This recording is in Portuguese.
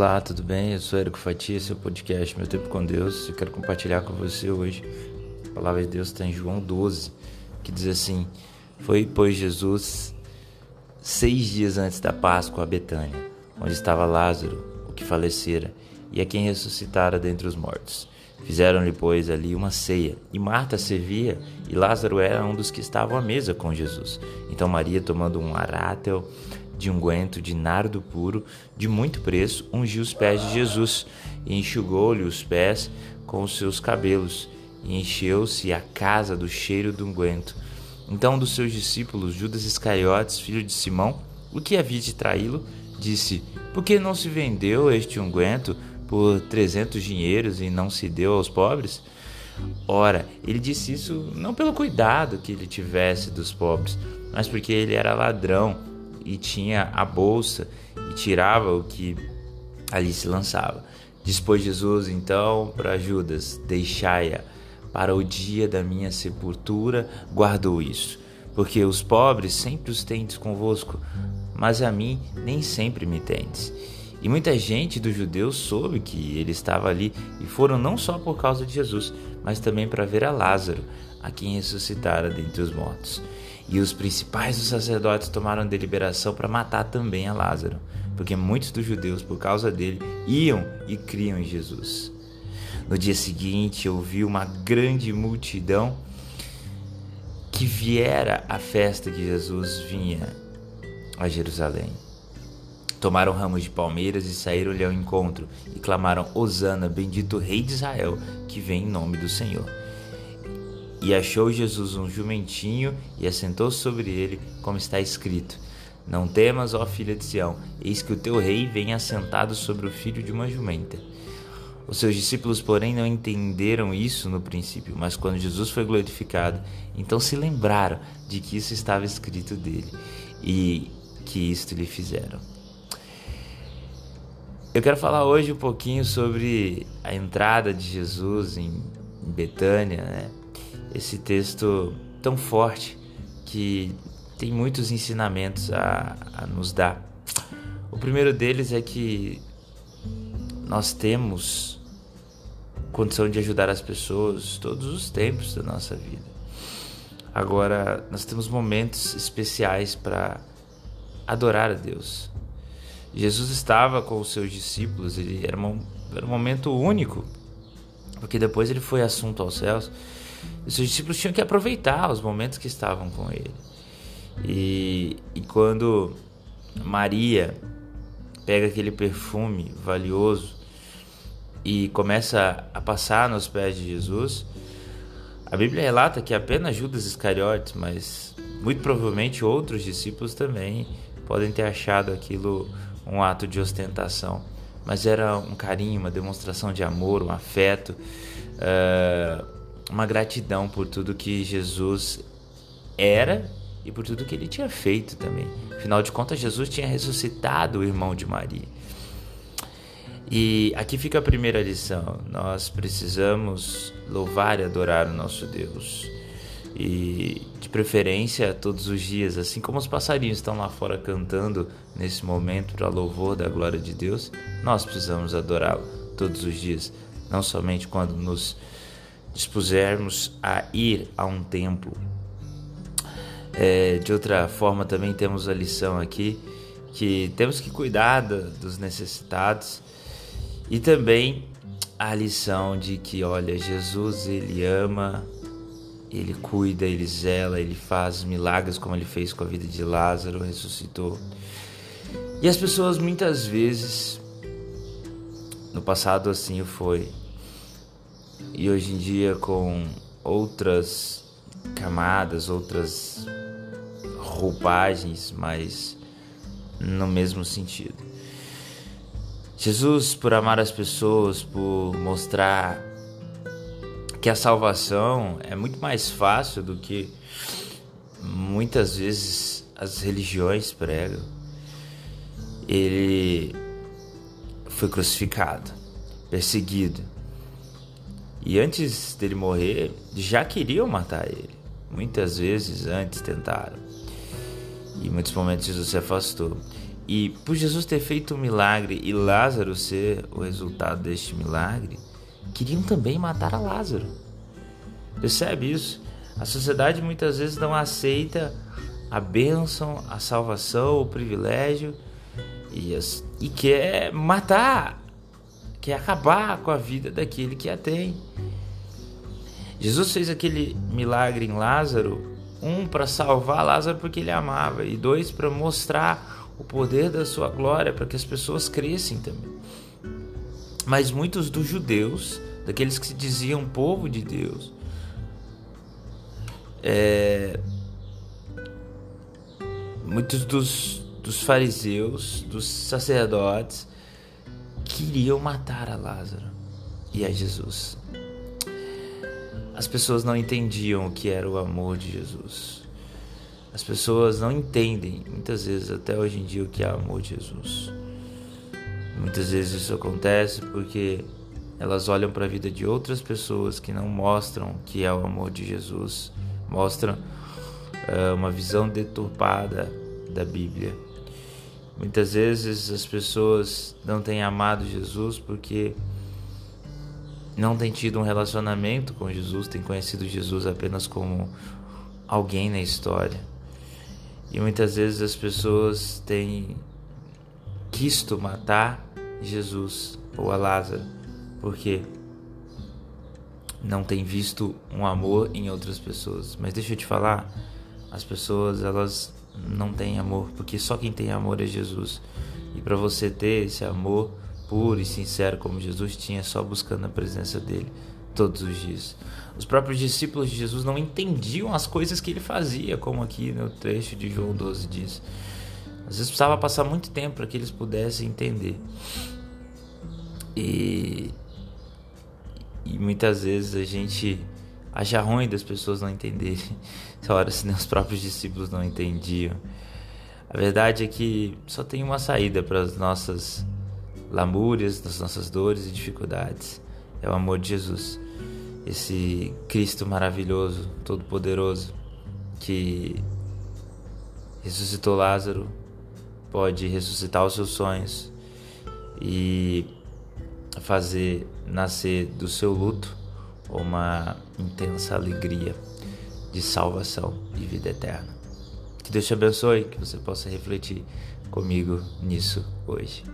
Olá, tudo bem? Eu sou Érico Fatia, esse é o podcast Meu Tempo com Deus. Eu quero compartilhar com você hoje. A palavra de Deus está em João 12, que diz assim: Foi, pois, Jesus seis dias antes da Páscoa a Betânia, onde estava Lázaro, o que falecera, e a quem ressuscitara dentre os mortos. Fizeram-lhe, pois, ali uma ceia, e Marta servia, e Lázaro era um dos que estavam à mesa com Jesus. Então Maria, tomando um arátel de unguento de nardo puro, de muito preço, ungiu os pés de Jesus, e enxugou-lhe os pés com os seus cabelos, e encheu-se a casa do cheiro do unguento. Então um dos seus discípulos, Judas Iscariotes, filho de Simão, o que havia de traí-lo, disse, Por que não se vendeu este unguento por trezentos dinheiros e não se deu aos pobres? Ora, ele disse isso não pelo cuidado que ele tivesse dos pobres, mas porque ele era ladrão e tinha a bolsa e tirava o que ali se lançava. Dispôs Jesus então para Judas: Deixai-a para o dia da minha sepultura, guardou isso. Porque os pobres sempre os tendes convosco, mas a mim nem sempre me tendes. E muita gente dos judeus soube que ele estava ali e foram não só por causa de Jesus, mas também para ver a Lázaro, a quem ressuscitara dentre os mortos. E os principais dos sacerdotes tomaram deliberação para matar também a Lázaro, porque muitos dos judeus, por causa dele, iam e criam em Jesus. No dia seguinte, eu vi uma grande multidão que viera à festa que Jesus vinha a Jerusalém. Tomaram ramos de palmeiras e saíram-lhe ao encontro e clamaram: Hosana, bendito Rei de Israel, que vem em nome do Senhor. E achou Jesus um jumentinho e assentou sobre ele, como está escrito: Não temas, ó filha de Sião, eis que o teu rei vem assentado sobre o filho de uma jumenta. Os seus discípulos, porém, não entenderam isso no princípio, mas quando Jesus foi glorificado, então se lembraram de que isso estava escrito dele e que isto lhe fizeram. Eu quero falar hoje um pouquinho sobre a entrada de Jesus em Betânia, né? Esse texto tão forte que tem muitos ensinamentos a, a nos dar. O primeiro deles é que nós temos condição de ajudar as pessoas todos os tempos da nossa vida. Agora, nós temos momentos especiais para adorar a Deus. Jesus estava com os seus discípulos, ele era um, era um momento único, porque depois ele foi assunto aos céus. Os seus discípulos tinham que aproveitar os momentos que estavam com ele. E, e quando Maria pega aquele perfume valioso e começa a passar nos pés de Jesus, a Bíblia relata que apenas Judas Iscariotes, mas muito provavelmente outros discípulos também podem ter achado aquilo um ato de ostentação, mas era um carinho, uma demonstração de amor, um afeto, uh, uma gratidão por tudo que Jesus era e por tudo que ele tinha feito também. Afinal de contas, Jesus tinha ressuscitado o irmão de Maria. E aqui fica a primeira lição: nós precisamos louvar e adorar o nosso Deus. E de preferência todos os dias, assim como os passarinhos estão lá fora cantando nesse momento para louvor da glória de Deus, nós precisamos adorá-lo todos os dias, não somente quando nos dispusermos a ir a um templo. É, de outra forma, também temos a lição aqui que temos que cuidar dos necessitados e também a lição de que, olha, Jesus ele ama, ele cuida, ele zela, ele faz milagres como ele fez com a vida de Lázaro, ressuscitou. E as pessoas muitas vezes, no passado assim foi, e hoje em dia com outras camadas, outras roupagens, mas no mesmo sentido. Jesus, por amar as pessoas, por mostrar que a salvação é muito mais fácil do que muitas vezes as religiões pregam. Ele foi crucificado, perseguido. E antes dele morrer, já queriam matar ele. Muitas vezes antes tentaram. E em muitos momentos Jesus se afastou. E por Jesus ter feito um milagre e Lázaro ser o resultado deste milagre, queriam também matar a Lázaro. Percebe isso? A sociedade muitas vezes não aceita a bênção, a salvação, o privilégio e, as, e quer matar, quer acabar com a vida daquele que a tem. Jesus fez aquele milagre em Lázaro, um para salvar Lázaro porque ele amava e dois para mostrar o poder da sua glória para que as pessoas crescem também. Mas muitos dos judeus, daqueles que se diziam povo de Deus, é, muitos dos, dos fariseus, dos sacerdotes, queriam matar a Lázaro e a Jesus. As pessoas não entendiam o que era o amor de Jesus. As pessoas não entendem, muitas vezes, até hoje em dia, o que é o amor de Jesus. Muitas vezes isso acontece porque elas olham para a vida de outras pessoas que não mostram o que é o amor de Jesus, mostram uh, uma visão deturpada da Bíblia. Muitas vezes as pessoas não têm amado Jesus porque não têm tido um relacionamento com Jesus, têm conhecido Jesus apenas como alguém na história. E muitas vezes as pessoas têm quisto matar Jesus ou a Lázaro porque não têm visto um amor em outras pessoas. Mas deixa eu te falar, as pessoas elas não tem amor, porque só quem tem amor é Jesus. E para você ter esse amor puro e sincero como Jesus tinha, só buscando a presença dele todos os dias. Os próprios discípulos de Jesus não entendiam as coisas que ele fazia, como aqui no trecho de João 12 diz. Às vezes precisava passar muito tempo para que eles pudessem entender. E, e muitas vezes a gente acha ruim das pessoas não entenderem. Ora, se nem os próprios discípulos não entendiam. A verdade é que só tem uma saída para as nossas lamúrias, das nossas dores e dificuldades. É o amor de Jesus. Esse Cristo maravilhoso, todo-poderoso, que ressuscitou Lázaro, pode ressuscitar os seus sonhos e fazer nascer do seu luto uma intensa alegria de salvação e vida eterna. Que Deus te abençoe, que você possa refletir comigo nisso hoje.